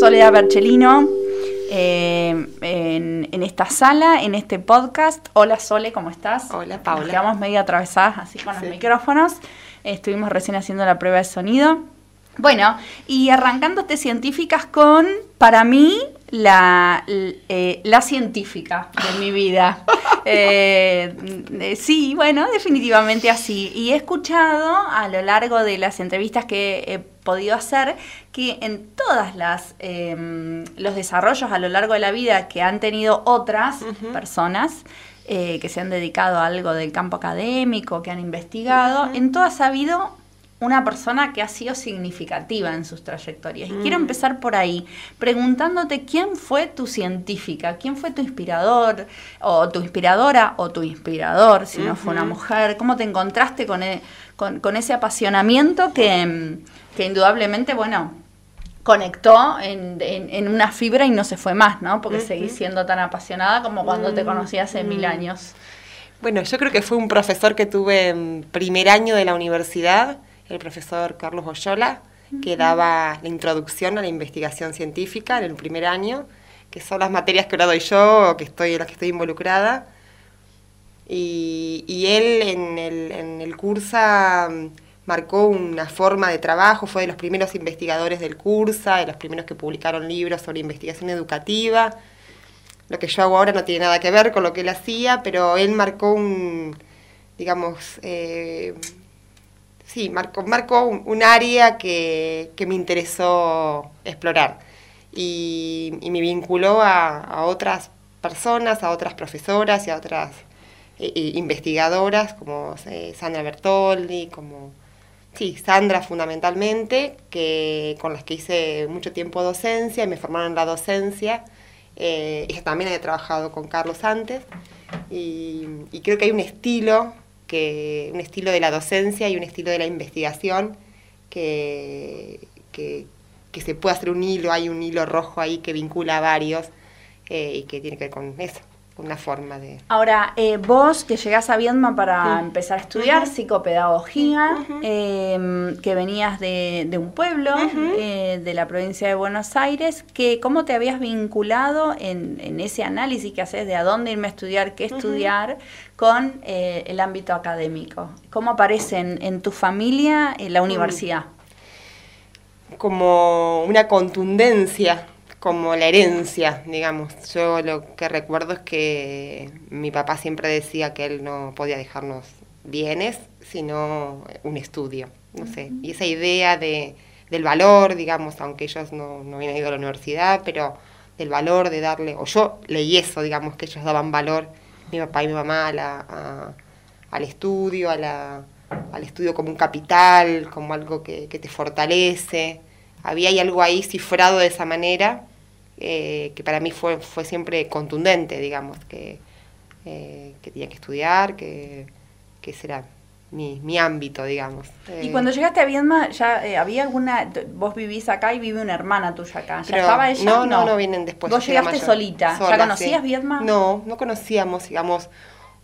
Soledad Berchelino. Eh, en, esta sala, en este podcast. Hola Sole, ¿cómo estás? Hola Paula. Nos quedamos medio atravesadas así con los micrófonos. estuvimos recién haciendo la prueba de sonido. Bueno, y arrancándote científicas con, para mí, la, eh, la científica de mi vida. Eh, eh, sí, bueno, definitivamente así. Y he escuchado a lo largo de las entrevistas que he podido hacer que en todas las em, los desarrollos a lo largo de la vida que han tenido otras personas que se han dedicado a algo del campo académico, que han investigado, en todas ha habido una persona que ha sido significativa en sus trayectorias. Y quiero empezar por ahí, preguntándote quién fue tu científica, quién fue tu inspirador, o tu inspiradora, o tu inspirador, si no fue una mujer, cómo te encontraste con, e, con, ese apasionamiento que, indudablemente, bueno, conectó en, una fibra y no se fue más, ¿no? Porque seguís siendo tan apasionada como cuando te mm, conocí hace mil mm. años. Bueno, yo creo que fue un profesor que tuve en primer año de la universidad, el profesor Carlos Oyola, que daba la introducción a la investigación científica en el primer año, que son las materias que ahora doy yo, que estoy, en las que estoy involucrada. Y, él en el, en el cursa mm, marcó una forma de trabajo, fue de los primeros investigadores del cursa, de los primeros que publicaron libros sobre investigación educativa. Lo que yo hago ahora no tiene nada que ver con lo que él hacía, pero él marcó un, digamos, eh, sí, marcó, un, área que, me interesó explorar y, me vinculó a, otras personas, a otras profesoras y a otras eh, eh, investigadoras como Sandra Bertoldi, como sí, Sandra fundamentalmente, que, con las que hice mucho tiempo docencia y me formaron en la docencia. ella también había trabajado con Carlos antes y creo que hay un estilo que un estilo de la docencia y un estilo de la investigación que, que, se puede hacer un hilo, hay un hilo rojo ahí que vincula a varios eh, y que tiene que ver con eso una forma de... Ahora, eh, vos que llegás a Viedma para empezar a estudiar psicopedagogía, em, que venías de, un pueblo eh, de la provincia de Buenos Aires, que ¿cómo te habías vinculado en, ese análisis que haces de a dónde irme a estudiar, qué estudiar, con eh, el ámbito académico? ¿Cómo aparece en, tu familia en la universidad? Como una contundencia como la herencia, digamos. Yo lo que recuerdo es que mi papá siempre decía que él no podía dejarnos bienes, sino un estudio, no sé. Y esa idea de, del valor, digamos, aunque ellos no, no habían ido a la universidad, pero del valor de darle, o yo leí eso, digamos, que ellos daban valor, mi papá y mi mamá, a al estudio, a la, al estudio como un capital, como algo que, que te fortalece. Había ahí algo ahí cifrado de esa manera eh, que para mí fue, fue siempre contundente, digamos, que, eh, que tenía que estudiar, que, que ese era mi, mi ámbito, digamos. Y eh, cuando llegaste a Viedma, ¿ya había alguna, vos vivís acá y vive una hermana tuya acá? ¿Ya estaba ella? No, no, no, vienen después. ¿Vos llegaste solita? ¿Ya conocías Viedma? No, no conocíamos, digamos,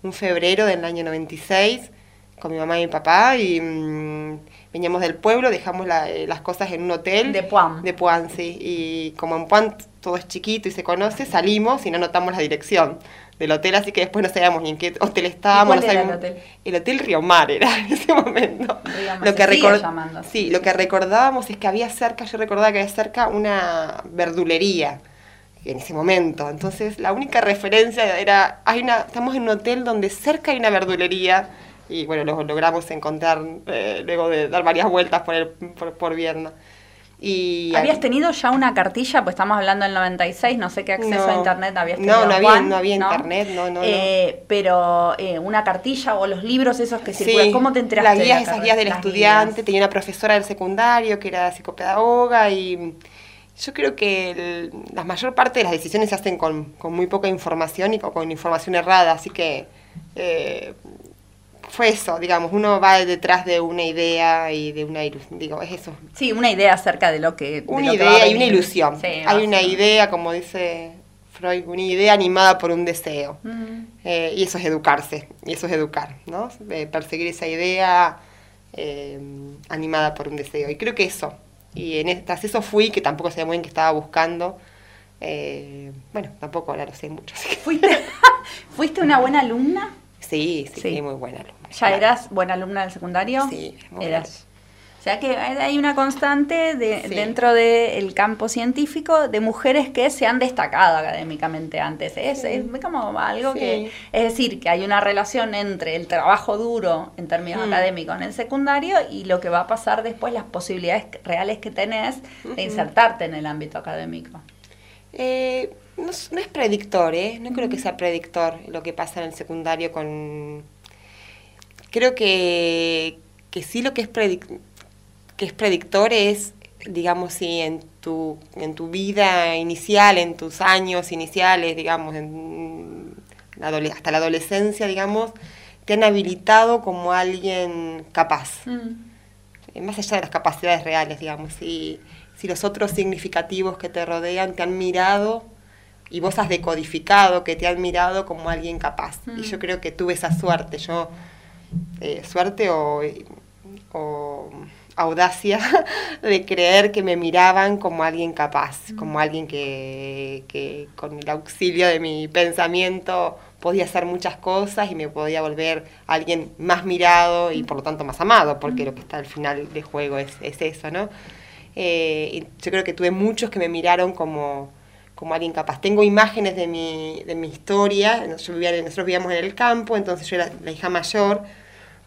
un febrero del año 96 con mi mamá y mi papá y... Mm, veníamos del pueblo, dejamos eh, las cosas en un hotel. De Puan. De Puan, sí. Y como en Puan todo es chiquito y se conoce, salimos y no notamos la dirección del hotel, así que después no sabíamos ni en qué hotel estábamos. ¿Y el hotel? El hotel Río Mar era en ese momento. lo que sí, lo que recordábamos es que había cerca, yo recordaba que había cerca una verdulería en ese momento. Entonces, la única referencia era, hay una, estamos en un hotel donde cerca hay una verdulería y bueno, lo logramos encontrar eh, luego de dar varias vueltas por, el, por, por Vierna. Y, ¿Habías tenido ya una cartilla? Pues estamos hablando del 96, no sé qué acceso a internet habías tenido. No, no había, no había internet, no, no. Eh, pero eh, una cartilla o los libros esos que circulan, ¿cómo te enteraste? Las guías, esas guías del estudiante, tenía una profesora del secundario que era psicopedagoga y yo creo que la mayor parte de las decisiones se hacen con, con muy poca información y con, información errada, así que eh, fue eso, digamos, uno va detrás de una idea y de una ilusión, digo, es eso. Sí, una idea acerca de lo que... una idea y una ilusión. Hay una idea, como dice Freud, una idea animada por un deseo. Eh, y eso es educarse, y eso es educar, ¿no? Eh, perseguir esa idea eh, animada por un deseo. Y creo que eso, y en, tras eso fui, que tampoco sabía muy bien qué estaba buscando. Eh, bueno, tampoco ahora lo sé mucho. ¿Fuiste, ¿Fuiste una buena alumna? Sí, sí, sí, muy buena alumna. ¿Ya eras buena alumna del secundario? Sí, muy eras. O sea que hay una constante de, dentro del campo científico de mujeres que se han destacado académicamente antes. Es, es como algo que, es decir, que hay una relación entre el trabajo duro en términos mm. académicos en el secundario y lo que va a pasar después, las posibilidades reales que tenés de insertarte en el ámbito académico. Eh, no, es predictor, ¿eh? No creo que sea predictor lo que pasa en el secundario con... Creo que, que sí lo que es predictor que es predictor es, digamos, si en tu, en tu vida inicial, en tus años iniciales, digamos, en hasta la adolescencia, digamos, te han habilitado como alguien capaz. Mm. Más allá de las capacidades reales, digamos, si, si los otros significativos que te rodean te han mirado y vos has decodificado que te han mirado como alguien capaz. Y yo mm. creo que tuve esa suerte, yo, eh, suerte o, o audacia de creer que me miraban como alguien capaz, mm. como alguien que, que, con el auxilio de mi pensamiento podía hacer muchas cosas y me podía volver alguien más mirado y por lo tanto más amado, porque mm. lo que está al final del juego es, es eso, ¿no? Eh, yo creo que tuve muchos que me miraron como, como alguien capaz. Tengo imágenes de mi, de mi historia, nosotros vivíamos en el campo, entonces yo era la hija mayor,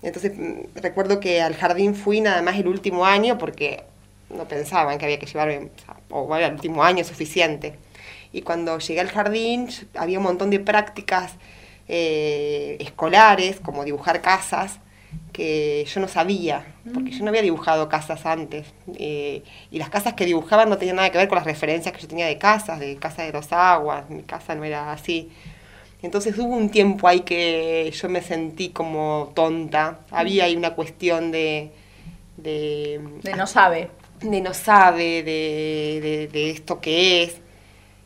entonces mm, recuerdo que al jardín fui nada más el último año porque no pensaban que había que llevarme, o bueno, el último año suficiente. Y cuando llegué al jardín había un montón de prácticas eh, escolares, como dibujar casas, que yo no sabía, porque yo no había dibujado casas antes. Eh, y las casas que dibujaban no tenían nada que ver con las referencias que yo tenía de casas, de casa de dos aguas, mi casa no era así. Entonces hubo un tiempo ahí que yo me sentí como tonta. Había ahí una cuestión de... De, no sabe. De no sabe, de, de, esto que es.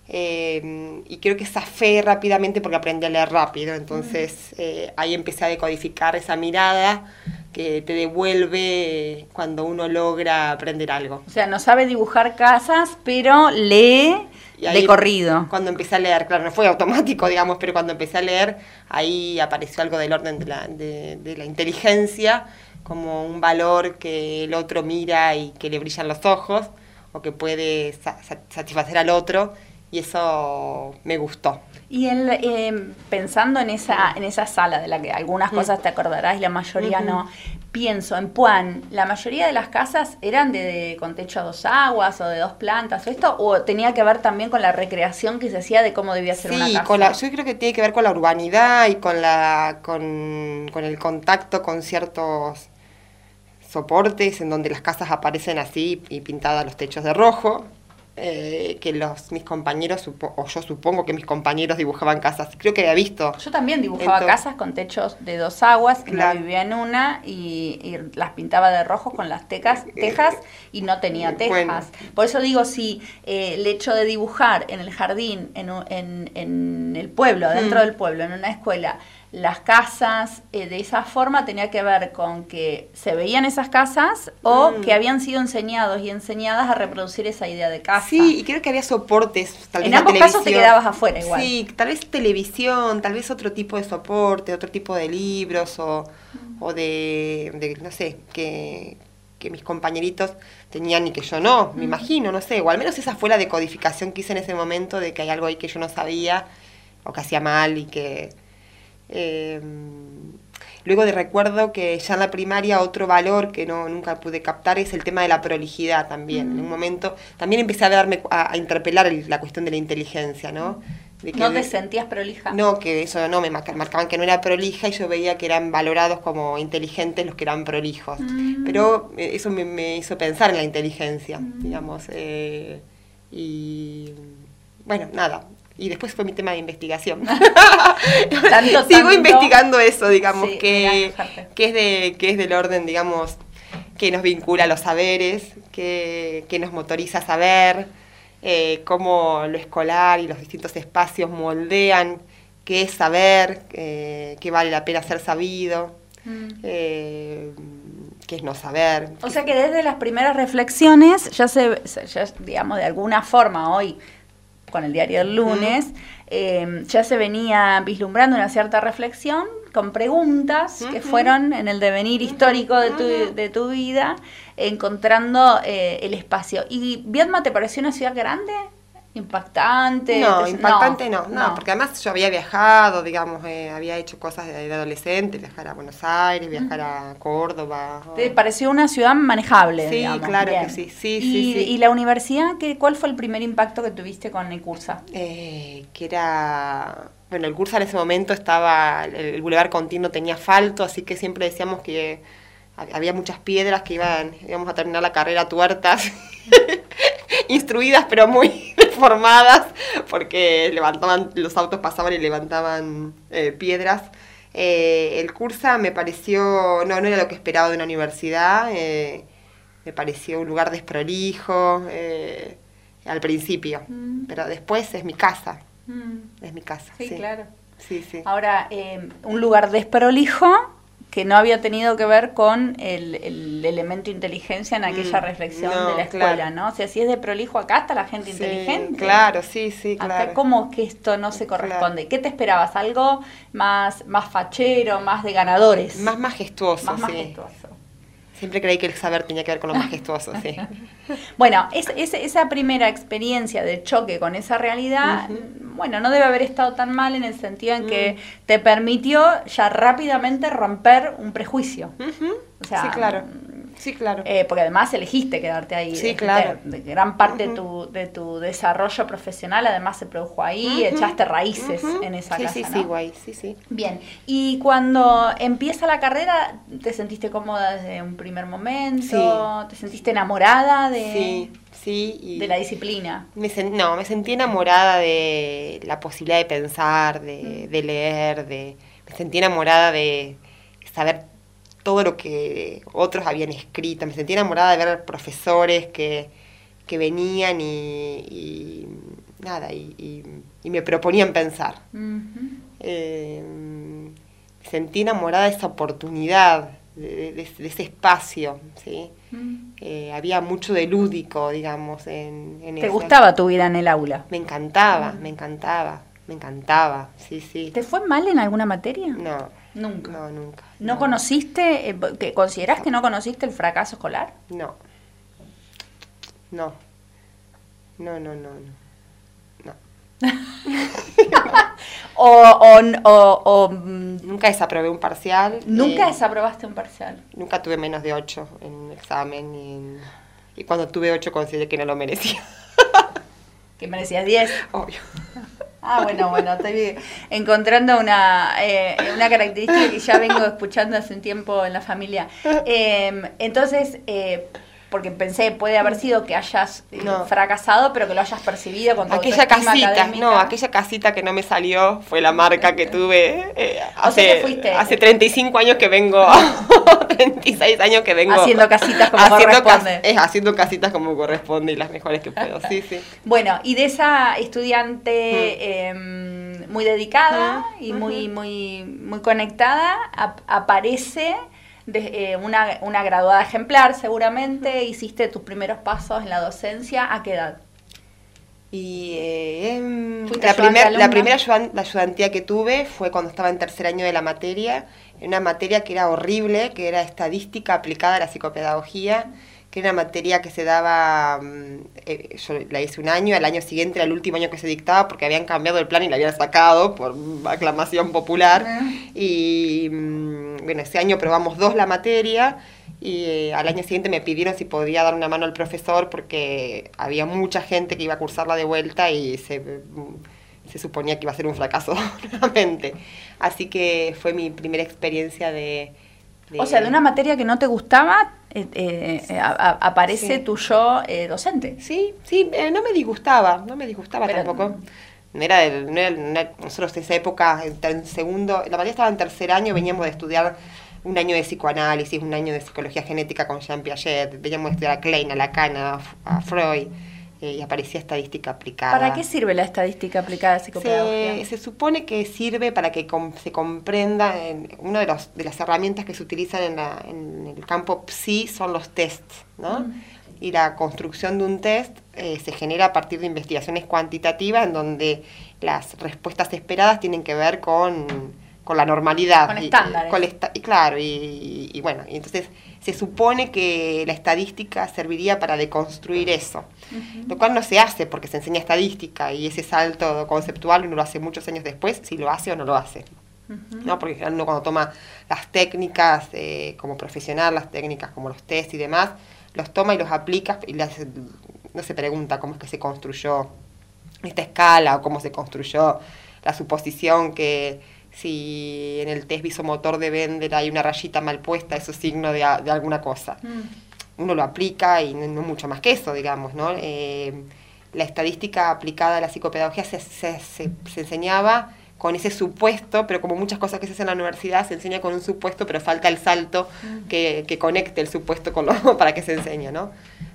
Eh, y creo que esa fe rápidamente porque aprendí a leer rápido. Entonces eh, ahí empecé a decodificar esa mirada que te devuelve cuando uno logra aprender algo. O sea, no sabe dibujar casas, pero lee de corrido. Cuando empecé a leer, claro, no fue automático, digamos, pero cuando empecé a leer, ahí apareció algo del orden de la, de, la inteligencia, como un valor que el otro mira y que le brillan los ojos, o que puede satisfacer al otro, y eso me gustó. Y eh, pensando en esa, en esa sala de la que algunas cosas te acordarás y la mayoría no, pienso en Puan, ¿la mayoría de las casas eran de, con techo a dos aguas o de dos plantas o esto? ¿O tenía que ver también con la recreación que se hacía de cómo debía ser una casa? Con yo creo que tiene que ver con la urbanidad y con, la, con, con el contacto con ciertos soportes en donde las casas aparecen así y pintadas los techos de rojo eh, que los mis compañeros, o yo supongo que mis compañeros dibujaban casas. Creo que había visto. Yo también dibujaba casas con techos de dos aguas, que vivía en una y, las pintaba de rojo con las tecas, tejas y no tenía tejas. Por eso digo, si eh, el hecho de dibujar en el jardín, en, en, en el pueblo, dentro mm. del pueblo, en una escuela, las casas eh, de esa forma tenía que ver con que se veían esas casas o mm. que habían sido enseñados y enseñadas a reproducir esa idea de casa. Sí, y creo que había soportes. Tal vez en ambos casos te quedabas afuera igual. Sí, tal vez televisión, tal vez otro tipo de soporte, otro tipo de libros o, o de, no sé, que, que mis compañeritos tenían y que yo no, me imagino, no sé, o al menos esa fue la decodificación que hice en ese momento de que hay algo ahí que yo no sabía o que hacía mal y que Em, luego de recuerdo que ya en la primaria otro valor que no nunca pude captar es el tema de la prolijidad también. En un momento también empecé a darme a, interpelar la cuestión de la inteligencia, ¿no? ¿No te sentías prolija? No, que eso no, me marcaban que no era prolija y yo veía que eran valorados como inteligentes los que eran prolijos. Mm. Pero eh, eso me, hizo pensar en la inteligencia, mm. digamos. Eh, y bueno, nada, y después fue mi tema de investigación. Sigo investigando eso, digamos, que, es de, que es del orden, digamos, que nos vincula a los saberes, que, nos motoriza a saber, eh, cómo lo escolar y los distintos espacios moldean qué es saber, eh, qué vale la pena ser sabido. Mm. Eh, que es no saber. O sea que desde las primeras reflexiones, ya se, ya, digamos, de alguna forma hoy, con el diario del lunes, eh, ya se venía vislumbrando una cierta reflexión con preguntas que fueron en el devenir histórico de tu, de tu vida, encontrando eh, el espacio. ¿Y Viedma te pareció una ciudad grande? Impactante. No, impactante no, no, porque además yo había viajado, digamos, eh, había hecho cosas de, adolescente, viajar a Buenos Aires, viajar a Córdoba. ¿Te pareció una ciudad manejable? Sí, claro que sí, sí, sí, ¿Y, la universidad, qué, cuál fue el primer impacto que tuviste con el Cursa? Eh, que era... Bueno, el Cursa en ese momento estaba, el, el Boulevard Continuo tenía asfalto, así que siempre decíamos que había muchas piedras que iban, íbamos a terminar la carrera tuertas, instruidas pero muy deformadas, porque levantaban, los autos pasaban y levantaban eh, piedras. Eh, el cursa me pareció, no, no era lo que esperaba de una universidad, eh, me pareció un lugar desprolijo al principio, mm. pero después es mi casa, mm. es mi casa. Sí, claro. Sí, sí. Ahora, un lugar desprolijo que no había tenido que ver con el, el elemento inteligencia en aquella mm, reflexión de la escuela, ¿no? O sea, si es de prolijo acá está la gente inteligente. Claro, sí, sí, claro. Acá, ¿cómo que esto no se corresponde? ¿Qué te esperabas? ¿Algo más, más fachero, más de ganadores? Más majestuoso, más sí. majestuoso. Siempre creí que el saber tenía que ver con lo majestuoso, sí. bueno, es, esa primera experiencia de choque con esa realidad, bueno, no debe haber estado tan mal en el sentido en que mm. te permitió ya rápidamente romper un prejuicio. sí, claro. Sí, claro. Eh, porque además elegiste quedarte ahí. Sí, claro. gran parte de, tu, de tu desarrollo profesional además se produjo ahí, echaste raíces en esa casa. Sí, sí, guay, sí, sí. Bien, y cuando empieza la carrera, ¿te sentiste cómoda desde un primer momento? ¿Te sentiste enamorada de, sí, sí, de la disciplina? Me no, me sentí enamorada de la posibilidad de pensar, de, de leer, de, me sentí enamorada de saber todo lo que otros habían escrito. Me sentí enamorada de ver profesores que, que venían y, nada, y, me proponían pensar. Eh, me sentí enamorada de esa oportunidad, de, ese espacio. ¿sí? Eh, había mucho de lúdico, digamos. En, en ¿Te gustaba tu vida en el aula? Me encantaba, me encantaba, me encantaba, sí, sí. ¿Te fue mal en alguna materia? No. Nunca. No, nunca. ¿No, conociste, eh, que que no conociste el fracaso escolar? No. No. No, no, no, no. o, o, o, mm, nunca desaprobé un parcial. ¿Nunca eh, desaprobaste un parcial? Nunca tuve menos de 8 en examen y, y cuando tuve 8 consideré que no lo merecía. ¿Que merecías 10? Obvio. Ah, bueno, bueno, estoy encontrando una, eh, una característica que ya vengo escuchando hace un tiempo en la familia. Em, entonces, eh, porque pensé, puede haber sido que hayas eh, fracasado, pero que lo hayas percibido con tu Aquella casita, no, aquella casita que no me salió fue la marca que tuve eh, hace, hace 35 años que vengo, 36 años que vengo. Haciendo casitas como corresponde. haciendo casitas como corresponde y las mejores que puedo, sí, sí. Bueno, y de esa estudiante em, muy dedicada y muy, muy, muy conectada, aparece de, eh, una, una, graduada ejemplar seguramente, hiciste tus primeros pasos en la docencia, ¿a qué edad? Y eh, em, la, primer, la primera ayudantía que tuve fue cuando estaba en tercer año de la materia, en una materia que era horrible, que era estadística aplicada a la psicopedagogía que era una materia que se daba, mm, eh, yo la hice un año, al año siguiente era el último año que se dictaba porque habían cambiado el plan y la habían sacado por aclamación popular. Y mm, bueno, ese año probamos dos la materia y eh, al año siguiente me pidieron si podía dar una mano al profesor porque había mucha gente que iba a cursarla de vuelta y se, mm, se suponía que iba a ser un fracaso nuevamente. Así que fue mi primera experiencia de o sea, de una materia que no te gustaba, eh, eh, aparece tu yo eh, docente. Sí, sí, no me disgustaba, no me disgustaba tampoco. No era, de, nosotros en esa época, en, segundo, la materia estaba en tercer año, veníamos de estudiar un año de psicoanálisis, un año de psicología genética con Jean Piaget, veníamos de estudiar a Klein, a Lacan, a, Freud. Y aparecía estadística aplicada. ¿Para qué sirve la estadística aplicada a psicopedagogía? Se, se supone que sirve para que se comprenda, una de, de las herramientas que se utilizan en, la, en el campo PSI son los tests, ¿no? Mm. Y la construcción de un test eh, se genera a partir de investigaciones cuantitativas en donde las respuestas esperadas tienen que ver con, con la normalidad. Con estándares. y claro, y, y bueno, y entonces se supone que la estadística serviría para deconstruir eso, lo cual no se hace porque se enseña estadística y ese salto conceptual uno lo hace muchos años después, si lo hace o no lo hace. ¿no? Porque uno cuando toma las técnicas eh, como profesional, las técnicas como los test y demás, los toma y los aplica y no se pregunta cómo es que se construyó esta escala o cómo se construyó la suposición que si en el test visomotor de Bender hay una rayita mal puesta, eso es signo de, alguna cosa. Mm. Uno lo aplica y no, mucho más que eso, digamos, ¿no? Eh, la estadística aplicada a la psicopedagogía se, se, se, enseñaba con ese supuesto, pero como muchas cosas que se hacen en la universidad, se enseña con un supuesto, pero falta el salto mm. que, que, conecte el supuesto con lo para que se enseñe, ¿no?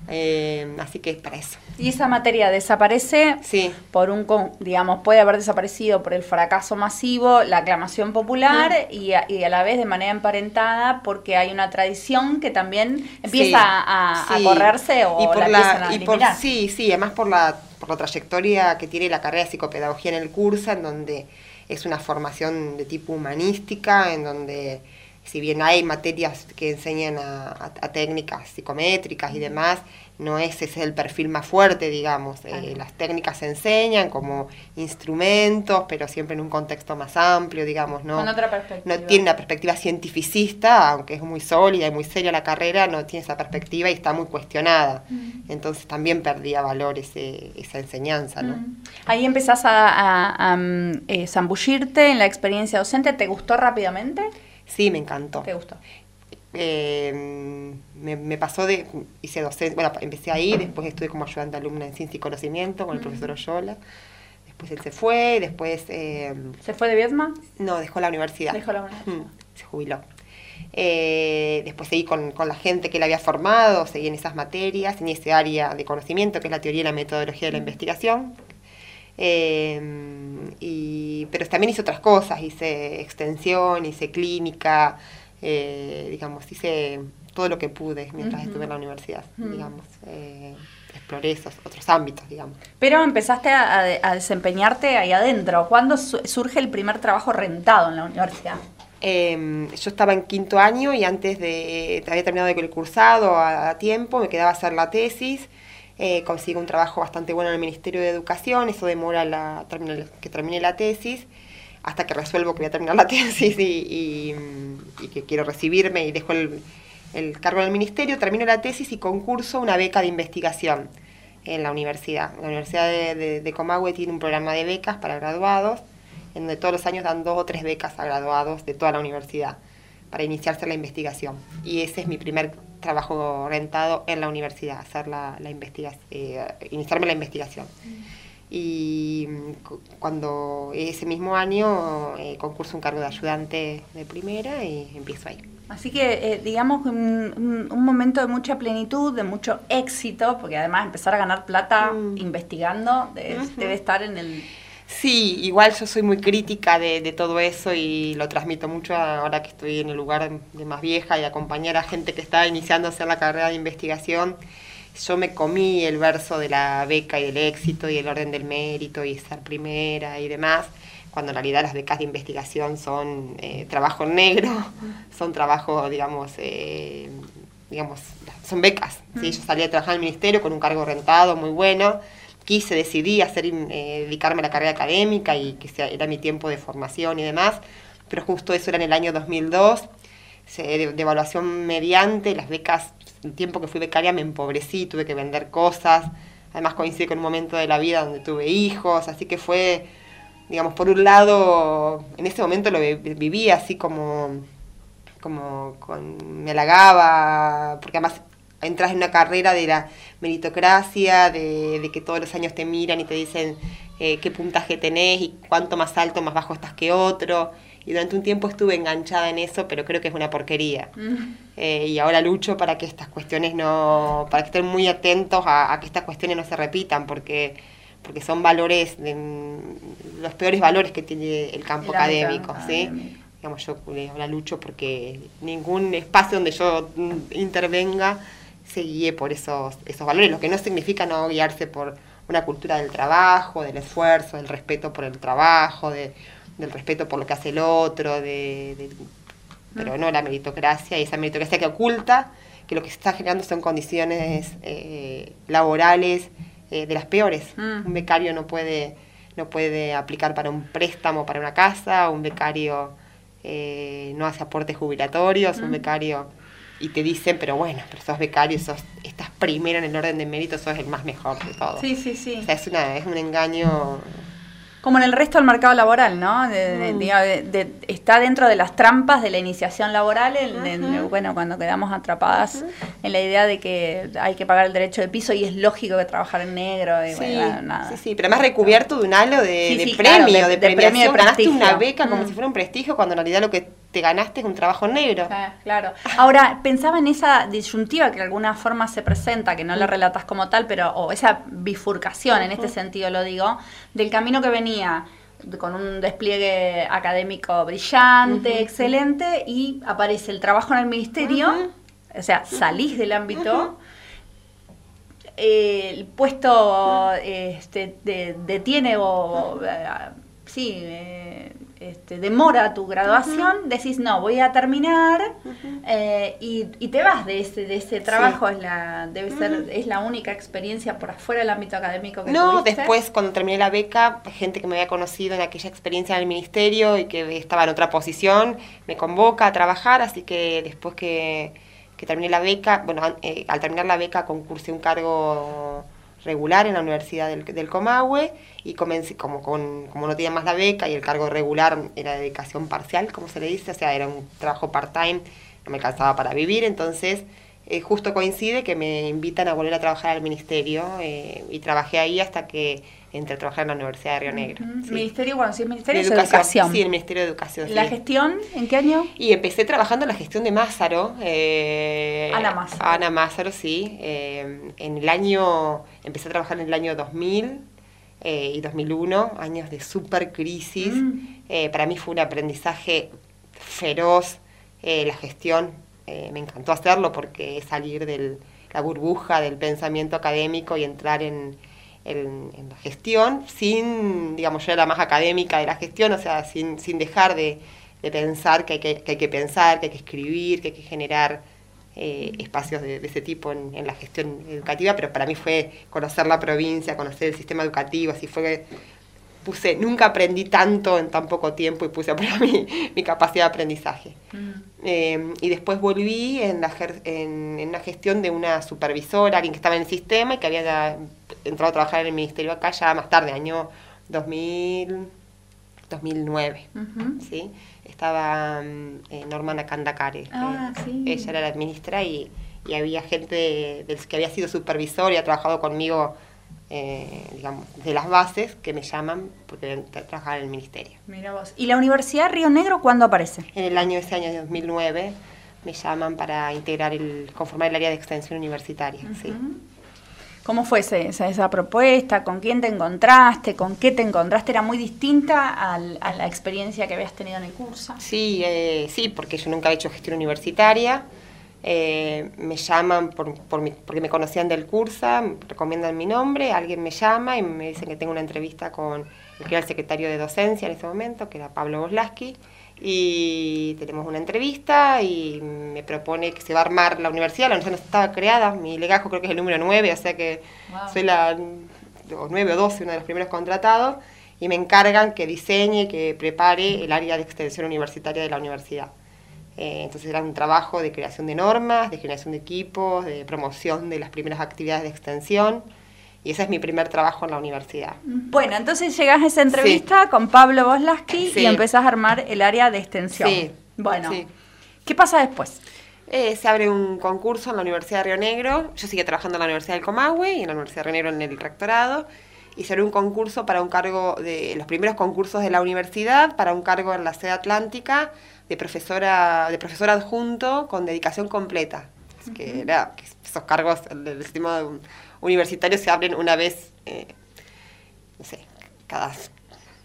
Eh, así que es para eso. ¿Y esa materia desaparece? Sí. Por un, digamos, puede haber desaparecido por el fracaso masivo, la aclamación popular y, a, la vez de manera emparentada porque hay una tradición que también empieza a, correrse o y por la, y por, Sí, sí, además por la, por la trayectoria que tiene la carrera de psicopedagogía en el curso, en donde es una formación de tipo humanística, en donde si bien hay materias que enseñan a, técnicas psicométricas y demás, no es ese el perfil más fuerte, digamos. Eh, las técnicas se enseñan como instrumentos, pero siempre en un contexto más amplio, digamos, ¿no? Con otra perspectiva. No tiene una perspectiva cientificista, aunque es muy sólida y muy seria la carrera, no tiene esa perspectiva y está muy cuestionada. Entonces también perdía valor ese, esa enseñanza, ¿no? Ahí empezás a, mm, eh, zambullirte en la experiencia docente, ¿te gustó rápidamente? Sí, me encantó. ¿Te gustó? Eh, me, pasó de, hice docente, bueno, empecé ahí, después estuve como ayudante alumna en Ciencia y Conocimiento con el profesor Oyola. Después él se fue, después... Eh, ¿Se fue de Vietma? No, dejó la universidad. Dejó la universidad. Mm, se jubiló. Eh, después seguí con, con, la gente que él había formado, seguí en esas materias, en ese área de conocimiento que es la teoría y la metodología de la investigación. Y, pero también hice otras cosas, hice extensión, hice clínica, eh, digamos, hice todo lo que pude mientras estuve en la universidad, digamos. Eh, exploré esos otros ámbitos, digamos. Pero empezaste a, desempeñarte ahí adentro. ¿Cuándo surge el primer trabajo rentado en la universidad? Em, yo estaba en quinto año y antes de, había terminado el cursado a, tiempo, me quedaba a hacer la tesis. Eh, consigo un trabajo bastante bueno en el Ministerio de Educación, eso demora la, que termine la tesis hasta que resuelvo que voy a terminar la tesis y, que quiero recibirme y dejo el, cargo en el ministerio, termino la tesis y concurso una beca de investigación en la universidad. La Universidad de, de, Comahue tiene un programa de becas para graduados, en donde todos los años dan dos o tres becas a graduados de toda la universidad para iniciarse la investigación. Y ese es mi primer trabajo rentado en la universidad, hacer la, la investigación, eh, iniciarme la investigación y cuando ese mismo año eh, concurso un cargo de ayudante de primera y empiezo ahí. Así que, eh, digamos, un, un, momento de mucha plenitud, de mucho éxito, porque además empezar a ganar plata mm. investigando debe, estar en el... Sí, igual yo soy muy crítica de, de, todo eso y lo transmito mucho ahora que estoy en el lugar de más vieja y acompañar a gente que está iniciándose en la carrera de investigación yo me comí el verso de la beca y del éxito y el orden del mérito y ser primera y demás, cuando en realidad las becas de investigación son eh, trabajo negro, son trabajo, digamos, eh, digamos, son becas. ¿sí? Yo salí a trabajar en el ministerio con un cargo rentado muy bueno, quise, decidí hacer, eh, dedicarme a la carrera académica y que era mi tiempo de formación y demás, pero justo eso era en el año 2002, de, de evaluación mediante, las becas el tiempo que fui becaria me empobrecí, tuve que vender cosas, además coincide con un momento de la vida donde tuve hijos, así que fue, digamos, por un lado, en ese momento lo viví así como, como con, me halagaba, porque además entras en una carrera de la meritocracia, de, que todos los años te miran y te dicen eh, qué puntaje tenés y cuánto más alto, más bajo estás que otro y durante un tiempo estuve enganchada en eso, pero creo que es una porquería. Eh, y ahora lucho para que estas cuestiones no, para que estén muy atentos a, que estas cuestiones no se repitan, porque porque son valores, los peores valores que tiene el campo académico, ¿sí? Digamos, yo ahora lucho porque ningún espacio donde yo mm, intervenga se guíe por esos, esos valores, lo que no significa no guiarse por una cultura del trabajo, del esfuerzo, del respeto por el trabajo, de, del respeto por lo que hace el otro, de, pero no la meritocracia y esa meritocracia que oculta que lo que se está generando son condiciones eh, laborales eh, de las peores. Mm. Un becario no puede, no puede aplicar para un préstamo para una casa, un becario eh, no hace aportes jubilatorios, un mm. becario y te dicen, pero bueno, pero sos becario, sos, estás primero en el orden de mérito, sos el más mejor de todo. Sí, sí, sí. O sea, es, una, es un engaño como en el resto del mercado laboral, ¿no? Mm. está dentro de las trampas de la iniciación laboral, bueno, cuando quedamos atrapadas en la idea de que hay que pagar el derecho de piso y es lógico que trabajar en negro. Y, sí, nada. sí, sí, pero además recubierto de un halo de, premio, de, premio, de una beca como mm. si fuera un prestigio, cuando en realidad lo que te ganaste un trabajo negro. claro. Ahora, pensaba en esa disyuntiva que de alguna forma se presenta, que no la relatas como tal, pero, o esa bifurcación, en este sentido lo digo, del camino que venía con un despliegue académico brillante, excelente, y aparece el trabajo en el ministerio, o sea, salís del ámbito, el puesto este, detiene o, eh, sí, eh, este, demora tu graduación, decís, no, voy a terminar eh, y, te vas de ese, de ese trabajo, es la, debe ser, es la única experiencia por afuera del ámbito académico que No, después cuando terminé la beca, gente que me había conocido en aquella experiencia en el ministerio y que estaba en otra posición, me convoca a trabajar, así que después que, que terminé la beca, bueno, eh, al terminar la beca concursé un cargo regular en la Universidad del, del Comahue y comencé, como, con, como no tenía más la beca y el cargo regular era dedicación parcial, como se le dice, o sea, era un trabajo part-time, no me cansaba para vivir, entonces eh, justo coincide que me invitan a volver a trabajar al ministerio eh, y trabajé ahí hasta que entré a trabajar en la Universidad de Río Negro. Ministerio, bueno, sí, Ministerio de, Educación. Sí, el Ministerio de Educación. ¿La gestión en qué año? Y empecé trabajando en la gestión de Mázaro. Eh, Ana Mázaro. Ana Mázaro, sí. Eh, en el año, empecé a trabajar en el año 2000 y 2001, años de super crisis. Mm. para mí fue un aprendizaje feroz la gestión eh, me encantó hacerlo porque es salir de la burbuja del pensamiento académico y entrar en, la gestión sin, digamos, yo era más académica de la gestión, o sea, sin, sin dejar de, pensar que hay que, hay que, pensar, que hay que escribir, que hay que generar eh, espacios de, ese tipo en, la gestión educativa, pero para mí fue conocer la provincia, conocer el sistema educativo, así fue puse, nunca aprendí tanto en tan poco tiempo y puse a prueba mi, mi capacidad de aprendizaje. Eh, y después volví en, la, en, en, una gestión de una supervisora, alguien que estaba en el sistema y que había entrado a trabajar en el ministerio acá ya más tarde, año 2000, 2009. ¿sí? Estaba mm, eh, Norma Ah, sí. Ella era la ministra y, y había gente del que había sido supervisor y ha trabajado conmigo eh, digamos, de las bases que me llaman porque trabajar en el ministerio. Mira vos. ¿Y la Universidad Río Negro cuándo aparece? En el año, ese año de 2009, me llaman para integrar el, conformar el área de extensión universitaria, sí. ¿Cómo fue esa, esa, propuesta? ¿Con quién te encontraste? ¿Con qué te encontraste? ¿Era muy distinta a la experiencia que habías tenido en el curso? Sí, eh, sí, porque yo nunca he hecho gestión universitaria. Eh, me llaman por, porque me conocían del cursa, recomiendan mi nombre, alguien me llama y me dicen que tengo una entrevista con el que era el secretario de docencia en ese momento, que era Pablo Boslaski, y tenemos una entrevista y me propone que se va a armar la universidad, la universidad no estaba creada, mi legajo creo que es el número 9, o sea que soy la o 9 o 12, uno de los primeros contratados, y me encargan que diseñe, que prepare el área de extensión universitaria de la universidad. Eh, entonces era un trabajo de creación de normas, de generación de equipos, de promoción de las primeras actividades de extensión. Y ese es mi primer trabajo en la universidad. Bueno, entonces llegas a esa entrevista con Pablo Boslaski y empezás a armar el área de extensión. Sí. Bueno, ¿qué pasa después? Eh, se abre un concurso en la Universidad de Río Negro. Yo sigo trabajando en la Universidad del Comahue y en la Universidad de Río Negro en el rectorado. hicieron un concurso para un cargo de los primeros concursos de la universidad, para un cargo en la sede atlántica de profesora, de profesor adjunto con dedicación completa. que era, esos cargos del sistema universitario se abren una vez, eh, no sé, cada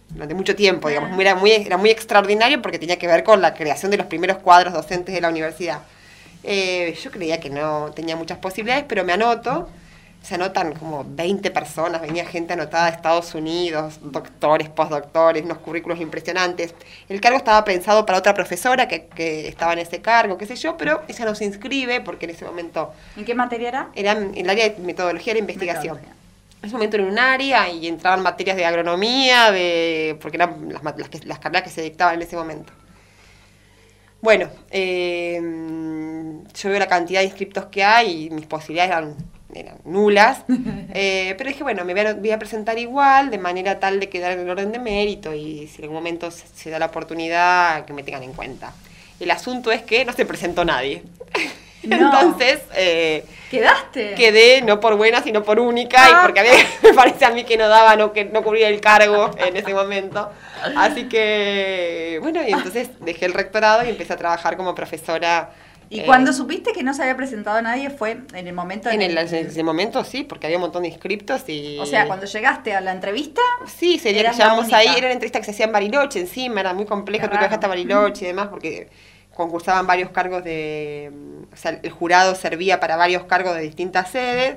durante mucho tiempo, digamos, era muy, era muy extraordinario porque tenía que ver con la creación de los primeros cuadros docentes de la universidad. Eh, yo creía que no tenía muchas posibilidades, pero me anoto. Se anotan como 20 personas, venía gente anotada de Estados Unidos, doctores, postdoctores, unos currículos impresionantes. El cargo estaba pensado para otra profesora que, que estaba en ese cargo, qué sé yo, pero ella no se inscribe porque en ese momento... ¿En qué materia era? Era en el área de metodología de la investigación. En ese momento en un área y entraban materias de agronomía, de porque eran las, las, las carreras que se dictaban en ese momento. Bueno, eh, yo veo la cantidad de inscriptos que hay y mis posibilidades eran, nulas, eh, pero dije, bueno, me voy a, presentar igual, de manera tal de quedar en el orden de mérito y si en algún momento se, da la oportunidad, que me tengan en cuenta. El asunto es que no se presentó nadie. Entonces... Eh, ¿Quedaste? Quedé, no por buena, sino por única, y ah. porque a mí, me parece a mí que no daba, no, que no cubría el cargo en ese momento. Así que, bueno, y entonces dejé el rectorado y empecé a trabajar como profesora. ¿Y cuando eh, supiste que no se había presentado nadie fue en el momento? En, el, en ese momento sí, porque había un montón de inscriptos y... O sea, cuando llegaste a la entrevista... Sí, sería que llegamos ahí, era una entrevista que se hacía en Bariloche encima, era muy compleja, tú viajaste a Bariloche y demás, porque concursaban varios cargos de... O sea, el jurado servía para varios cargos de distintas sedes.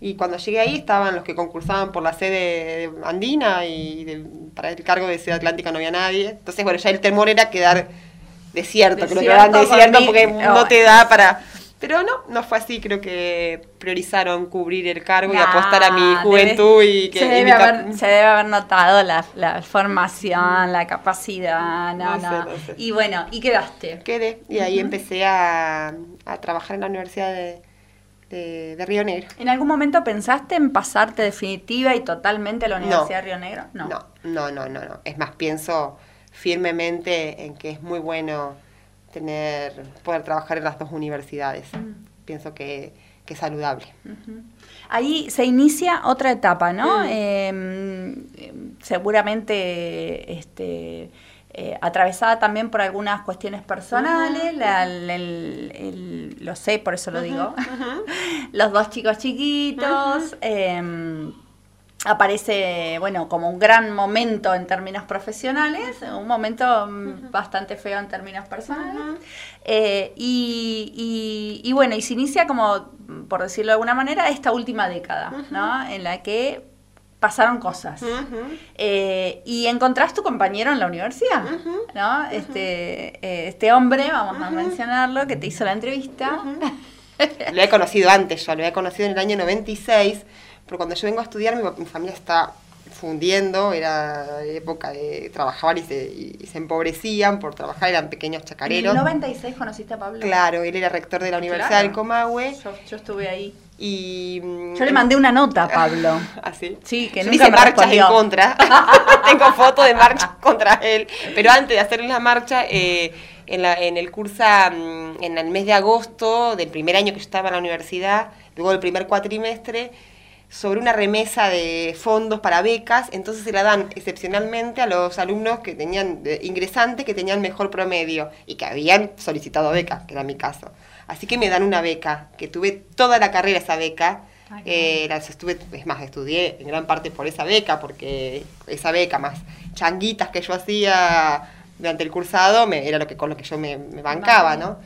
Y cuando llegué ahí estaban los que concursaban por la sede andina y para el cargo de sede atlántica no había nadie. Entonces, bueno, ya el temor era quedar desierto, creo que eran desierto porque no te da para... Pero no, no fue así, creo que priorizaron cubrir el cargo y apostar a mi juventud y que... Se debe, haber, se debe haber notado la, la formación, la capacidad, no, no. Y bueno, ¿y quedaste? Quedé, y ahí empecé a, a trabajar en la Universidad de, de, Río Negro. ¿En algún momento pensaste en pasarte definitiva y totalmente a la Universidad de Río Negro? No. no. No, no, no, Es más, pienso firmemente en que es muy bueno tener, poder trabajar en las dos universidades. Mm. Pienso que, que, es saludable. Ahí se inicia otra etapa, ¿no? Mm. Em, seguramente este, eh, atravesada también por algunas cuestiones personales, lo sé, por eso lo digo, los dos chicos chiquitos, aparece, bueno, como un gran momento en términos profesionales, un momento mm, bastante feo en términos personales, eh, y, y, bueno, y se inicia como, por decirlo de alguna manera, esta última década, ¿no? En la que pasaron cosas. Eh, y encontrás tu compañero en la universidad, ¿no? Este, eh, este hombre, vamos a mencionarlo, que te hizo la entrevista. lo he conocido antes, yo lo he conocido en el año 96, pero cuando yo vengo a estudiar mi, familia está fundiendo, era época de trabajar y se, y se empobrecían por trabajar, eran pequeños chacareros. ¿En el 96 conociste a Pablo? Claro, él era rector de la Universidad del Comahue. yo estuve ahí. Y, mm, Yo le mandé una nota a Pablo. ¿Así? ¿Ah, sí, que no hice marchas en contra. Tengo fotos de marchas contra él. Pero antes de hacer la marcha, eh, en, la, en el curso, mm, en el mes de agosto del primer año que yo estaba en la universidad, luego del primer cuatrimestre, sobre una remesa de fondos para becas, entonces se la dan excepcionalmente a los alumnos que tenían, ingresantes, que tenían mejor promedio y que habían solicitado becas, que era mi caso. Así que me dan una beca, que tuve toda la carrera esa beca. Eh, estuve, es más, estudié en gran parte por esa beca, porque esa beca más changuitas que yo hacía durante el cursado me, era lo que con lo que yo me, bancaba, ¿no?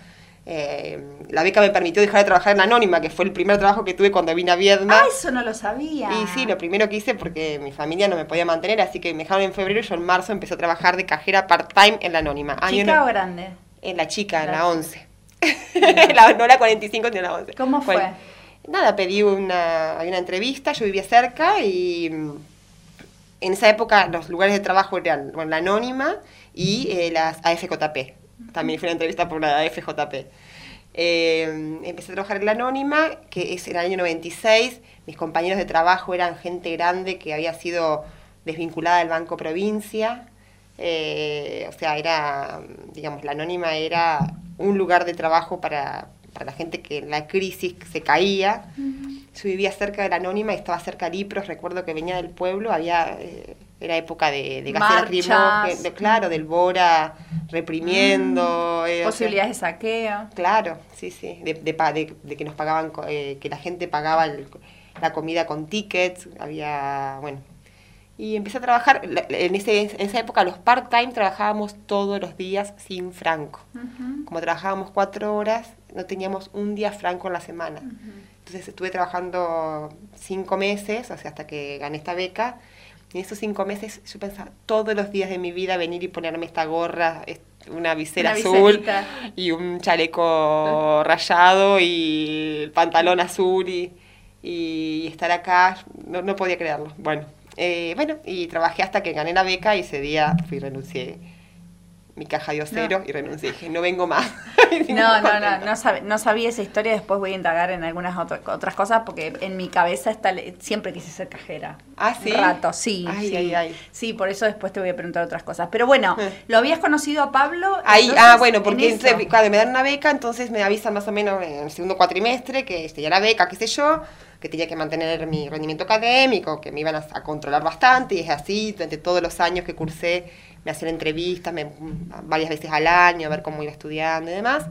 Eh, la beca me permitió dejar de trabajar en Anónima, que fue el primer trabajo que tuve cuando vine a Viedma. Ah, eso no lo sabía. Y sí, lo primero que hice porque mi familia no me podía mantener, así que me dejaron en febrero y yo en marzo empecé a trabajar de cajera part-time en la Anónima. ¿Chica o grande? En la chica, en la 11. la, no la 45 ni la 11. ¿Cómo fue? nada, pedí una, una entrevista, yo vivía cerca y mm, en esa época los lugares de trabajo eran la Anónima y eh, las AFJP. También fue una entrevista por la AFJP. Eh, empecé a trabajar en la Anónima, que es en el año 96. Mis compañeros de trabajo eran gente grande que había sido desvinculada del Banco Provincia. Eh, o sea, era, digamos, la Anónima era un lugar de trabajo para, para la gente que en la crisis se caía. Yo vivía cerca de la Anónima y estaba cerca de Lipros, recuerdo que venía del pueblo, había... Eh, era época de, de gases de, claro, del Bora reprimiendo. Mm. Eh, posibilidades de saqueo. Claro, sí, sí, de, de, que nos pagaban, eh, que la gente pagaba la comida con tickets, había, bueno. Y empecé a trabajar, en, ese, en esa época los part-time trabajábamos todos los días sin franco. Como trabajábamos cuatro horas, no teníamos un día franco en la semana. Entonces estuve trabajando cinco meses, o sea, hasta que gané esta beca. En esos cinco meses yo pensaba todos los días de mi vida venir y ponerme esta gorra, una visera azul y un chaleco rayado y el pantalón azul y, y estar acá, no, no podía creerlo. Bueno, eh, bueno, y trabajé hasta que gané la beca y ese día fui renuncié mi caja dio cero y renuncié. Dije, no vengo más. no, no, no, no, sabía esa historia. Después voy a indagar en algunas otras cosas porque en mi cabeza está, siempre quise ser cajera. Ah, sí. rato, sí. sí. Sí, por eso después te voy a preguntar otras cosas. Pero bueno, eh. ¿lo habías conocido a Pablo? Ahí, ah, bueno, porque cuando me dan una beca, entonces me avisan más o menos en el segundo cuatrimestre que este, ya la beca, qué sé yo que tenía que mantener mi rendimiento académico, que me iban a, a, controlar bastante, y es así, durante todos los años que cursé me hacían entrevistas me, varias veces al año, a ver cómo iba estudiando y demás,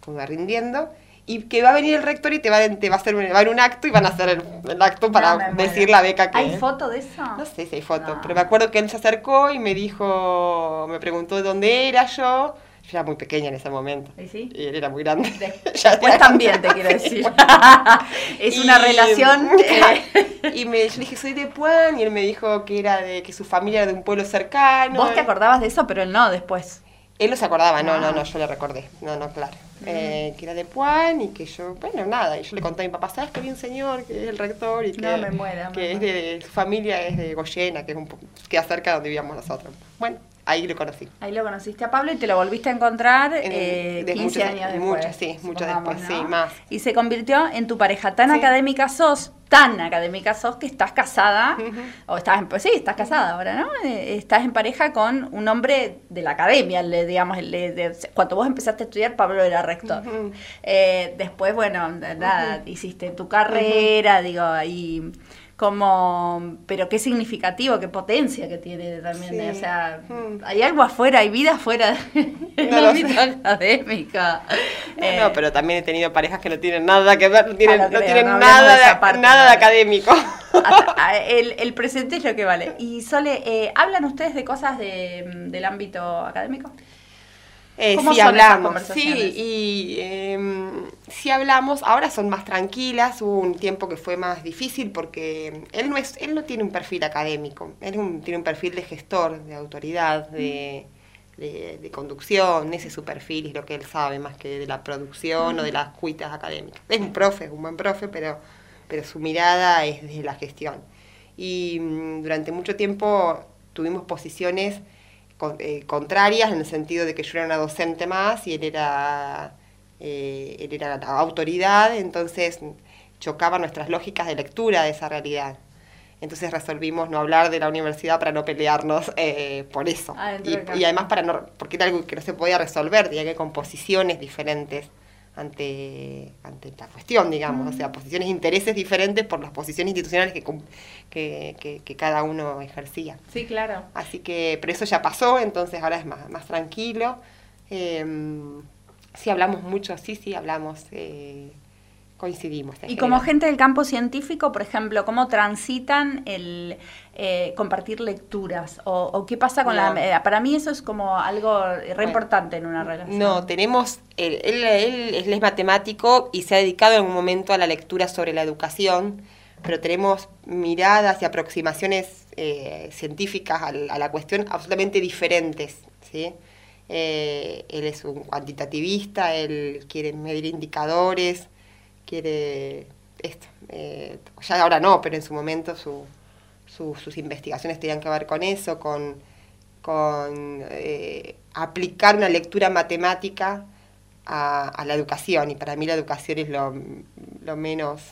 cómo iba rindiendo. Y que va a venir el rector y te va, te va a hacer va a haber un acto y van a hacer el, acto para decir la beca que... ¿Hay foto de eso? No sé si hay foto, pero me acuerdo que él se acercó y me dijo, me preguntó de dónde era yo, yo era muy pequeña en ese momento. ¿Y sí? Y él era muy grande. Después también, te quiero decir. es una relación. Eh. y me, yo le dije, soy de Puan, y él me dijo que era de que su familia era de un pueblo cercano. Vos te acordabas de eso, pero él no después. Él no se acordaba, no, no, no, ah. yo le recordé. No, no, claro. Eh, que era de Puan y que yo, bueno, nada. Y yo le conté a mi papá, ¿sabes que había un señor que es el rector y que, no, me muera, que es de, su familia es de Goyena, que es un que cerca de donde vivíamos nosotros? Bueno, Ahí lo conocí. Ahí lo conociste a Pablo y te lo volviste a encontrar eh, 15 años después. Muchos, sí, muchos después, sí, más. Y se convirtió en tu pareja. Tan académica sos, tan académica sos que estás casada, o estás, pues sí, estás casada ahora, ¿no? Eh, estás en pareja con un hombre de la academia, le, digamos, cuando vos empezaste a estudiar, Pablo era rector. Eh, después, bueno, nada, hiciste tu carrera, digo, ahí como, pero qué significativo, qué potencia que tiene también, o sea, hmm. hay algo afuera, hay vida afuera de la vida académica. No, eh, pero también he tenido parejas que no tienen nada que ver, no tienen, no tienen nada, de, nada de académico. el, el, presente es lo que vale. Y Sole, eh, ¿hablan ustedes de cosas de, del ámbito académico? Eh, sí, hablamos, sí, y sí hablamos, ahora son más tranquilas, hubo un tiempo que fue más difícil porque él no, es, él no tiene un perfil académico, él tiene un perfil de gestor, de autoridad, de, de, conducción, ese es su perfil, es lo que él sabe más que de la producción o de las cuitas académicas. Es un profe, es un buen profe, pero, pero su mirada es de la gestión. Y mm, durante mucho tiempo tuvimos posiciones eh, contrarias en el sentido de que yo era una docente más y él era, eh, él era la autoridad, entonces chocaban nuestras lógicas de lectura de esa realidad. Entonces resolvimos no hablar de la universidad para no pelearnos eh, por eso. Ah, y, y, además para no, porque era algo que no se podía resolver, ya que con posiciones diferentes ante, ante la cuestión, digamos, o sea, posiciones intereses diferentes por las posiciones institucionales que, que, que, cada uno ejercía. Sí, claro. Así que, pero eso ya pasó, entonces ahora es más, más tranquilo. Em, sí hablamos mucho, sí, sí, hablamos. Eh, coincidimos. Y como gente del campo científico, por ejemplo, ¿cómo transitan el eh, compartir lecturas? O, qué pasa con la... Eh, para mí eso es como algo re importante en una relación. No, tenemos... Él, él, es matemático y se ha dedicado en un momento a la lectura sobre la educación, pero tenemos miradas y aproximaciones eh, científicas a, la cuestión absolutamente diferentes, ¿sí? Él es un cuantitativista, él quiere medir indicadores, quiere esto. Eh, ya ahora no, pero en su momento su, sus investigaciones tenían que ver con eso, con, con eh, aplicar una lectura matemática a, la educación. Y para mí la educación es lo, lo menos...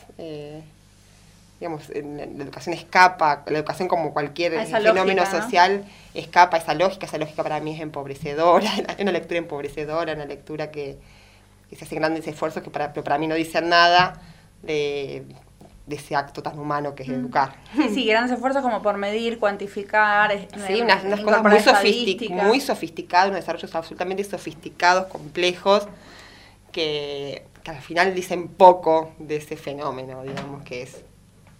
Digamos, la educación escapa, la educación como cualquier fenómeno social escapa a esa lógica, esa lógica para mí es empobrecedora, es una lectura empobrecedora, una lectura que, que se hacen grandes esfuerzos que para, pero para mí no dicen nada de de ese acto tan humano que es educar. Sí, sí, grandes esfuerzos como por medir, cuantificar. Sí, unas, unas cosas muy, sofistic, muy sofisticadas, unos desarrollos absolutamente sofisticados, complejos, que, que al final dicen poco de ese fenómeno, digamos, que es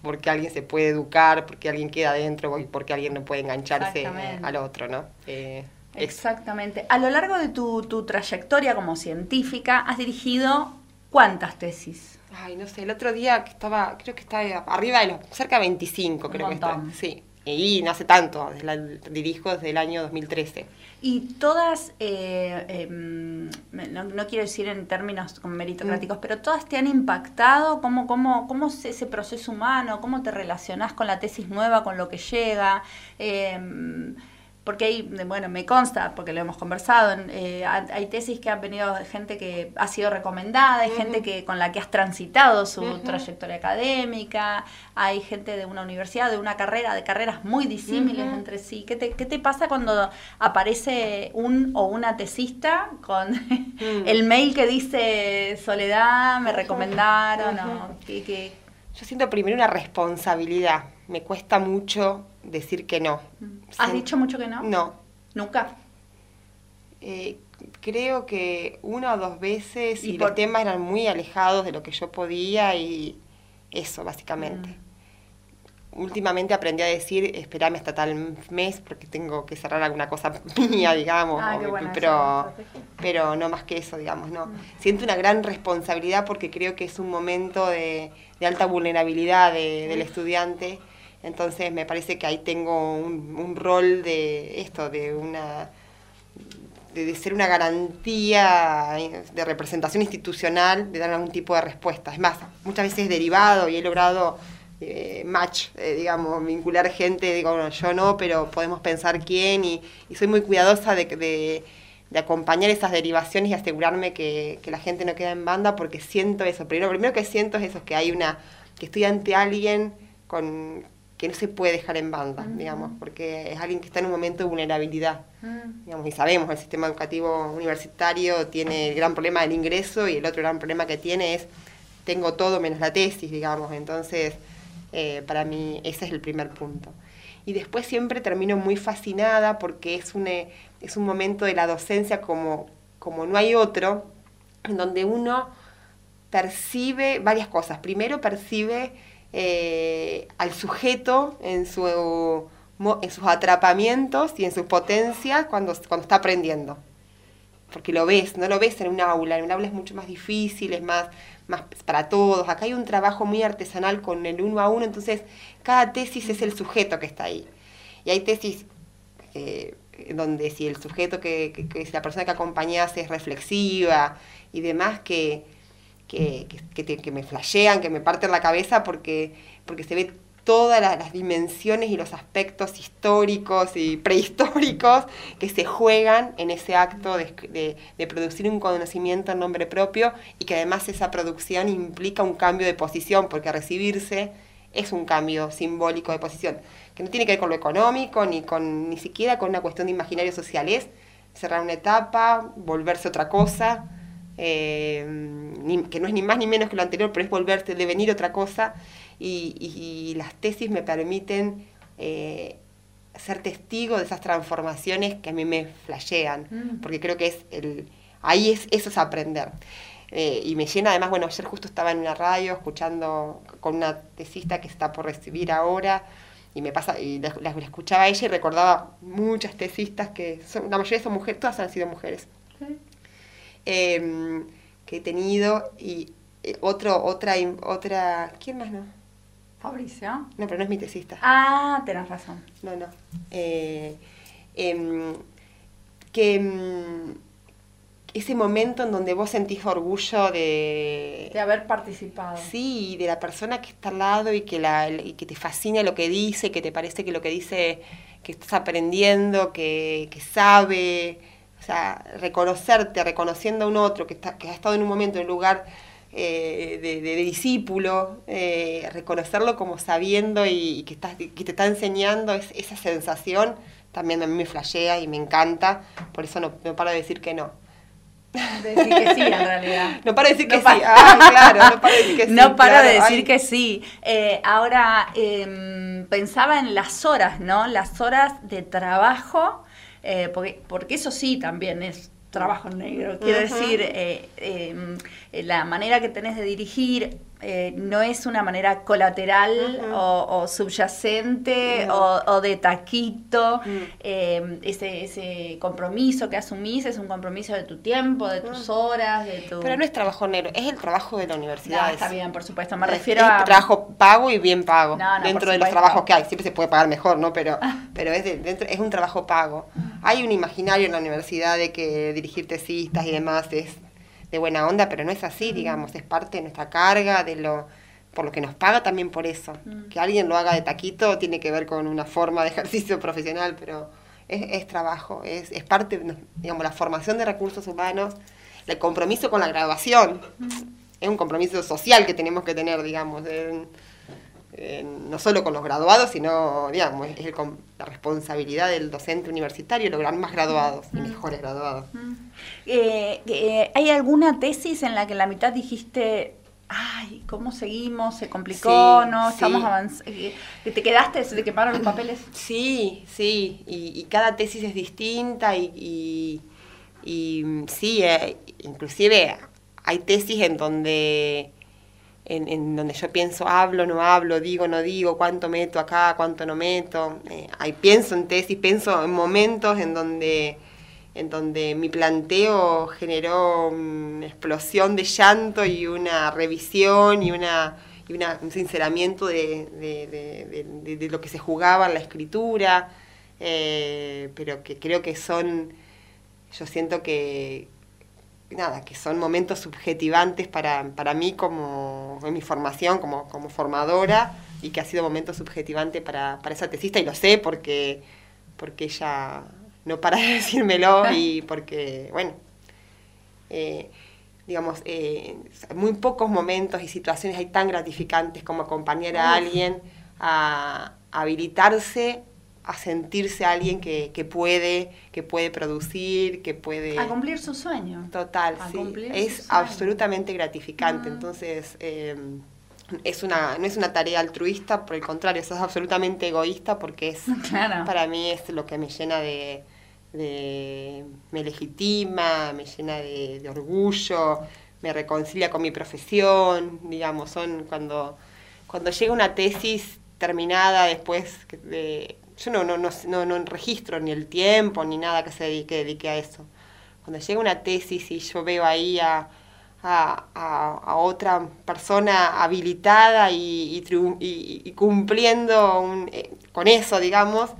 porque alguien se puede educar, porque alguien queda adentro y porque alguien no puede engancharse al otro, ¿no? Eh, Exactamente. A lo largo de tu, tu, trayectoria como científica, has dirigido cuántas tesis? Ay, no sé, el otro día que estaba, creo que estaba arriba de los, cerca de 25, creo que está. Sí, y no hace tanto, la, dirijo desde el año 2013. Y todas, eh, em, no, quiero decir en términos meritocráticos, mm. pero todas te han impactado, ¿cómo, cómo, cómo es ese proceso humano? ¿Cómo te relacionás con la tesis nueva, con lo que llega? Eh, porque hay, bueno, me consta, porque lo hemos conversado, eh, hay tesis que han venido de gente que ha sido recomendada, hay gente que con la que has transitado su trayectoria académica, hay gente de una universidad, de una carrera, de carreras muy disímiles entre sí. ¿Qué te, ¿Qué te pasa cuando aparece un o una tesista con mm. el mail que dice Soledad, me recomendaron? o, que, Yo siento primero una responsabilidad, me cuesta mucho decir que no. ¿Has dicho mucho que no? No. ¿Nunca? Eh, creo que una o dos veces y, los temas eran muy alejados de lo que yo podía y eso, básicamente. Mm. Últimamente aprendí a decir, esperame hasta tal mes porque tengo que cerrar alguna cosa mía, digamos. Ah, pero, pero no más que eso, digamos, no. Mm. Siento una gran responsabilidad porque creo que es un momento de, alta vulnerabilidad del estudiante entonces me parece que ahí tengo un, rol de esto, de una de, ser una garantía de representación institucional, de dar algún tipo de respuesta. Es más, muchas veces derivado y he logrado eh, match, eh, digamos, vincular gente, digo, yo no, pero podemos pensar quién y, soy muy cuidadosa de, de, acompañar esas derivaciones y asegurarme que, que, la gente no queda en banda porque siento eso. Primero, lo primero que siento es eso, que hay una, que estoy ante alguien con, que no se puede dejar en banda, digamos, porque es alguien que está en un momento de vulnerabilidad. digamos, y sabemos, el sistema educativo universitario tiene el gran problema del ingreso y el otro gran problema que tiene es, tengo todo menos la tesis, digamos, entonces, eh, para mí ese es el primer punto. Y después siempre termino muy fascinada porque es un, eh, es un momento de la docencia como, como no hay otro, en donde uno percibe varias cosas. Primero percibe eh, al sujeto en, su, en sus atrapamientos y en sus potencias cuando, cuando está aprendiendo. Porque lo ves, no lo ves en un aula, en un aula es mucho más difícil, es más, más para todos. Acá hay un trabajo muy artesanal con el uno a uno, entonces cada tesis es el sujeto que está ahí. Y hay tesis eh, donde si el sujeto que, que, si la persona que acompañas es reflexiva y demás, que, que, que, me flashean, que me parten la cabeza porque, porque se ve todas las, dimensiones y los aspectos históricos y prehistóricos que se juegan en ese acto de, de, producir un conocimiento en nombre propio y que además esa producción implica un cambio de posición, porque recibirse es un cambio simbólico de posición, que no tiene que ver con lo económico, ni, con, ni siquiera con una cuestión de imaginario social, es cerrar una etapa, volverse otra cosa, eh, que no es ni más ni menos que lo anterior, pero es volverse, devenir otra cosa, y, las tesis me permiten eh, ser testigo de esas transformaciones que a mí me flashean, mm. porque creo que es el, ahí es, eso es aprender. Eh, y me llena además, bueno, ayer justo estaba en una radio escuchando con una tesista que está por recibir ahora, y me pasa, y la, escuchaba a ella y recordaba muchas tesistas que son, la mayoría son mujeres, todas han sido mujeres. Em, que he tenido y eh, otro, otra, otra, ¿quién más no? Fabricio. No, pero no es mi tesista. Ah, tenés razón. No, no. Eh, em, que em, ese momento en donde vos sentís orgullo de... De haber participado. Sí, de la persona que está al lado y que, la, y que te fascina lo que dice, que te parece que lo que dice, que estás aprendiendo, que, que sabe, sea, reconocerte, reconociendo a un otro que, está, que ha estado en un momento, en un lugar eh, de, discípulo, eh, reconocerlo como sabiendo y, que, que te está enseñando esa sensación, también a mí me flashea y me encanta, por eso no, no paro de decir que no. decir que sí, en realidad. No para de decir que sí. Ah, claro, no para de decir que sí. No paro de decir que sí. Eh, ahora, em, pensaba en las horas, ¿no? Las horas de trabajo, eh, porque, porque eso sí también es trabajo negro. Quiero decir, eh, em, la manera que tenés de dirigir eh, no es una manera colateral o, subyacente o, de taquito. Mm. Eh, ese, ese compromiso que asumís es un compromiso de tu tiempo, de tus horas, de tu... Pero no es trabajo negro, es el trabajo de la universidad. está bien, por supuesto. Me refiero es, a... trabajo pago y bien pago. dentro de los trabajos que hay. Siempre se puede pagar mejor, ¿no? Pero, pero es, dentro, es un trabajo pago. Hay un imaginario en la universidad de que dirigir tesistas y demás es de buena onda, pero no es así, digamos, es parte de nuestra carga, de lo por lo que nos paga también por eso. Mm. Que alguien lo haga de taquito tiene que ver con una forma de ejercicio profesional, pero es, es trabajo, es, es parte, digamos, la formación de recursos humanos, el compromiso con la graduación. Mm. Es un compromiso social que tenemos que tener, digamos, no solo con los graduados, sino, digamos, es la responsabilidad del docente universitario lograr más graduados y mm. mejores graduados. Eh, eh, ¿Hay alguna tesis en la que en la mitad dijiste, ay, ¿cómo seguimos? ¿Se complicó? ¿No? ¿Estamos avanzando? Eh, ¿Te quedaste? ¿Se te quemaron los papeles? Sí, sí, y, cada tesis es distinta y, y, sí, inclusive hay tesis en donde... En, donde yo pienso, hablo, no hablo, digo, no digo, cuánto meto acá, cuánto no meto. hay pienso en tesis, pienso en momentos en donde en donde mi planteo generó una explosión de llanto y una revisión y, una, y un sinceramiento de, lo que se jugaba en la escritura, eh, pero que creo que son, yo siento que, nada, que son momentos subjetivantes para, mí como en mi formación como, como formadora y que ha sido momento subjetivante para, para esa tesista y lo sé porque, porque ella no para de decírmelo y porque, bueno, eh, digamos, eh, muy pocos momentos y situaciones hay tan gratificantes como acompañar a alguien a, habilitarse a sentirse alguien que, puede, que puede producir, que puede... A cumplir su sueño. Total, sí. Es absolutamente gratificante. Entonces, em, es una, no es una tarea altruista, por el contrario, es absolutamente egoísta porque es, para mí es lo que me llena de, me legitima, me llena de, orgullo, me reconcilia con mi profesión, digamos, son cuando, cuando llega una tesis terminada después de... Yo no, no, no, no, registro ni el tiempo ni nada que se dedique, dedique a eso. Cuando llega una tesis y yo veo ahí a, a, otra persona habilitada y, y, cumpliendo eh, con eso, digamos,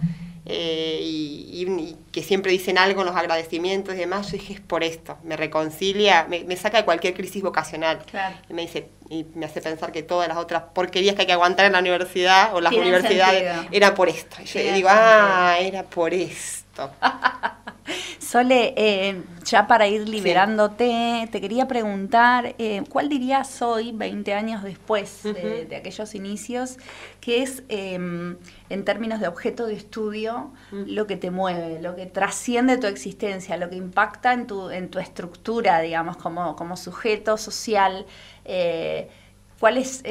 eh, y, que siempre dicen algo en los agradecimientos y demás, yo dije, es por esto, me reconcilia, me, saca de cualquier crisis vocacional. Y me dice, y me hace pensar que todas las otras porquerías que hay que aguantar en la universidad o las universidades era por esto. Y yo digo, ah, era por esto. Sole, eh, ya para ir liberándote, te quería preguntar, eh, ¿cuál dirías hoy, 20 años después de, aquellos inicios, qué es, em, en términos de objeto de estudio, lo que te mueve, lo que trasciende tu existencia, lo que impacta en tu, en tu estructura, digamos, como, como sujeto social? Eh, ¿Cuál es,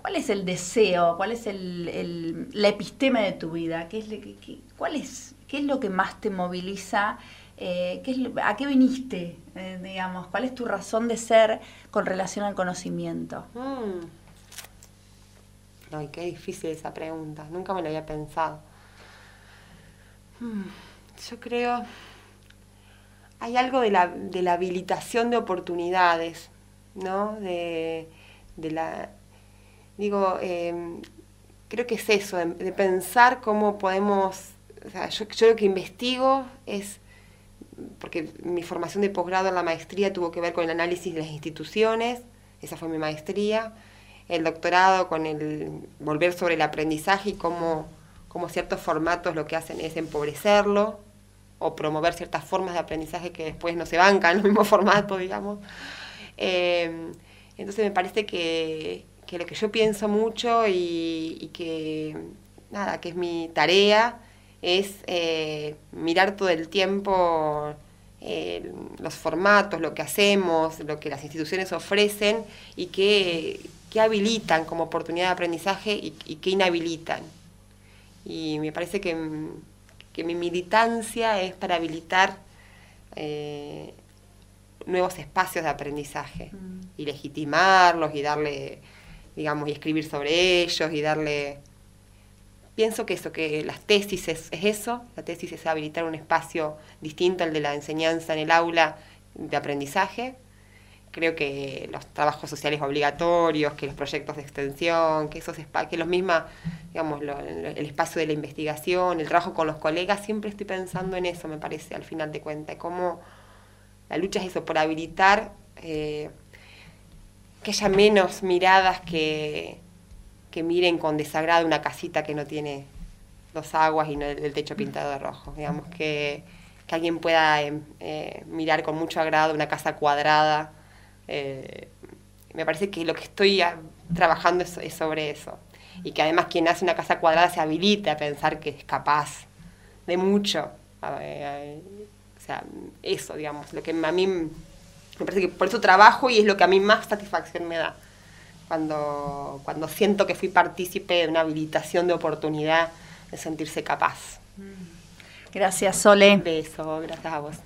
¿Cuál es el deseo? ¿Cuál es el, la epistema de tu vida? ¿Qué es, ¿Cuál es ¿Qué es lo que más te moviliza? Eh, ¿A qué viniste, eh, digamos? ¿Cuál es tu razón de ser con relación al conocimiento? Mm. Ay, qué difícil esa pregunta. Nunca me lo había pensado. Mm, yo creo... Hay algo de la, de la habilitación de oportunidades, ¿no? De, la... Digo, em, creo que es eso, de pensar cómo podemos yo, lo que investigo es, porque mi formación de posgrado en la maestría tuvo que ver con el análisis de las instituciones, esa fue mi maestría, el doctorado con el volver sobre el aprendizaje y cómo, ciertos formatos lo que hacen es empobrecerlo o promover ciertas formas de aprendizaje que después no se bancan en el mismo formato, digamos. Eh, entonces me parece que, lo que yo pienso mucho y, que, nada, que es mi tarea, es eh, mirar todo el tiempo eh, los formatos, lo que hacemos, lo que las instituciones ofrecen y que, habilitan como oportunidad de aprendizaje y, que inhabilitan. Y me parece que, mi militancia es para habilitar eh, nuevos espacios de aprendizaje mm. Y legitimarlos y darle, digamos, y escribir sobre ellos y darle pienso que eso, que las tesis es, eso, la tesis es habilitar un espacio distinto al de la enseñanza en el aula de aprendizaje. Creo que los trabajos sociales obligatorios, que los proyectos de extensión, que esos que los misma, digamos, el espacio de la investigación, el trabajo con los colegas, siempre estoy pensando en eso, me parece, al final de cuentas, cómo la lucha es eso, por habilitar eh, que haya menos miradas que, que miren con desagrado una casita que no tiene dos aguas y no el, techo pintado de rojo. Digamos que, alguien pueda em, eh, mirar con mucho agrado una casa cuadrada. Eh, me parece que lo que estoy trabajando es, sobre eso. Y que además quien hace una casa cuadrada se habilite a pensar que es capaz de mucho. o sea, eso, digamos, lo que a mí me parece que por eso trabajo y es lo que a mí más satisfacción me da cuando, cuando siento que fui partícipe de una habilitación de oportunidad de sentirse capaz. Gracias, Sole. Un beso, gracias a vos.